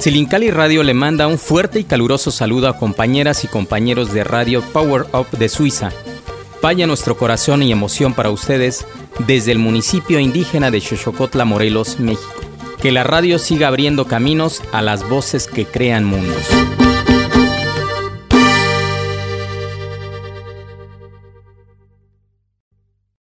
Silincali Radio le manda un fuerte y caluroso saludo a compañeras y compañeros de Radio Power Up de Suiza. Vaya nuestro corazón y emoción para ustedes desde el municipio indígena de Xochocotla, Morelos, México. Que la radio siga abriendo caminos a las voces que crean mundos.